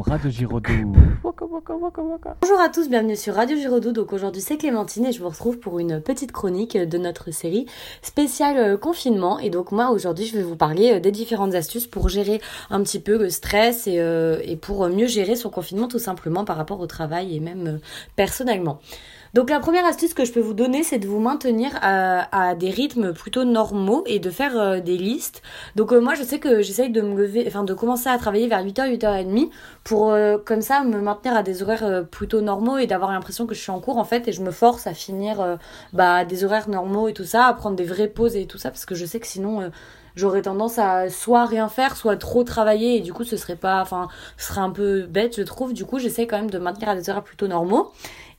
Radio Giraudoux. Bonjour à tous, bienvenue sur Radio Giraudoux. Donc aujourd'hui c'est Clémentine et je vous retrouve pour une petite chronique de notre série spéciale euh, confinement. Et donc moi aujourd'hui je vais vous parler euh, des différentes astuces pour gérer un petit peu le stress et, euh, et pour mieux gérer son confinement tout simplement par rapport au travail et même euh, personnellement. Donc la première astuce que je peux vous donner, c'est de vous maintenir à, à des rythmes plutôt normaux et de faire euh, des listes. Donc euh, moi, je sais que j'essaye de me lever, enfin de commencer à travailler vers 8h, 8h30 pour euh, comme ça me maintenir à des horaires euh, plutôt normaux et d'avoir l'impression que je suis en cours en fait et je me force à finir euh, bah, des horaires normaux et tout ça, à prendre des vraies pauses et tout ça parce que je sais que sinon j'aurais tendance à soit rien faire, soit trop travailler et du coup ce serait pas, enfin ce serait un peu bête je trouve. Du coup j'essaie quand même de maintenir à des horaires plutôt normaux.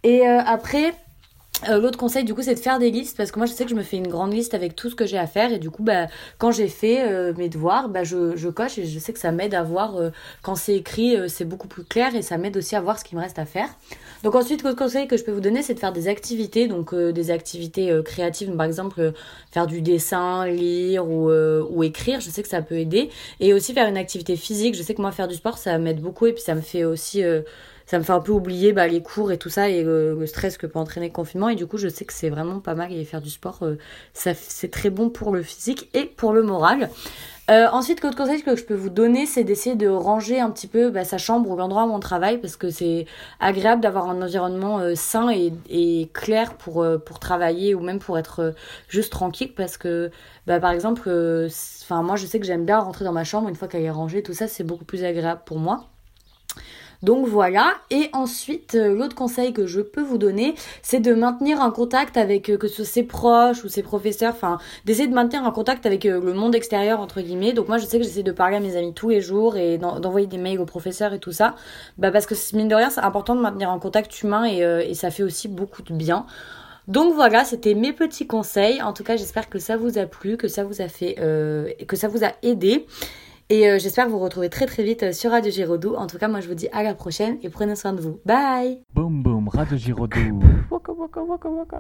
Et après, euh, l'autre conseil du coup c'est de faire des listes parce que moi je sais que je me fais une grande liste avec tout ce que j'ai à faire et du coup bah quand j'ai fait euh, mes devoirs bah je, je coche et je sais que ça m'aide à voir euh, quand c'est écrit c'est beaucoup plus clair et ça m'aide aussi à voir ce qui me reste à faire. Donc ensuite l'autre conseil que je peux vous donner c'est de faire des activités donc des activités créatives par exemple faire du dessin lire ou, ou écrire je sais que ça peut aider et aussi faire une activité physique. Je sais que moi faire du sport ça m'aide beaucoup et puis ça me fait aussi ça me fait un peu oublier bah, les cours et tout ça et le, stress que peut entraîner le confinement. Et du coup je sais que c'est vraiment pas mal et faire du sport euh, c'est très bon pour le physique et pour le moral. Euh, ensuite l'autre conseil que je peux vous donner c'est d'essayer de ranger un petit peu bah, sa chambre ou l'endroit où on travaille parce que c'est agréable d'avoir un environnement euh, sain et, clair pour, travailler ou même pour être juste tranquille parce que bah, par exemple moi je sais que j'aime bien rentrer dans ma chambre une fois qu'elle est rangée tout ça c'est beaucoup plus agréable pour moi donc voilà, et ensuite euh, l'autre conseil que je peux vous donner, c'est de maintenir un contact avec euh, que ce soit ses proches ou ses professeurs, enfin d'essayer de maintenir un contact avec euh, le monde extérieur entre guillemets. Donc moi je sais que j'essaie de parler à mes amis tous les jours et d'en- d'envoyer des mails aux professeurs et tout ça, bah parce que mine de rien c'est important de maintenir un contact humain et, ça fait aussi beaucoup de bien. Donc voilà, c'était mes petits conseils. En tout cas, j'espère que ça vous a plu, que ça vous a fait, que ça vous a aidé. Et euh, j'espère vous retrouver très très vite euh, sur Radio Giraudoux. En tout cas, moi je vous dis à la prochaine et prenez soin de vous. Bye Boum, boum, Radio Giraudoux. Waka, waka, waka, waka.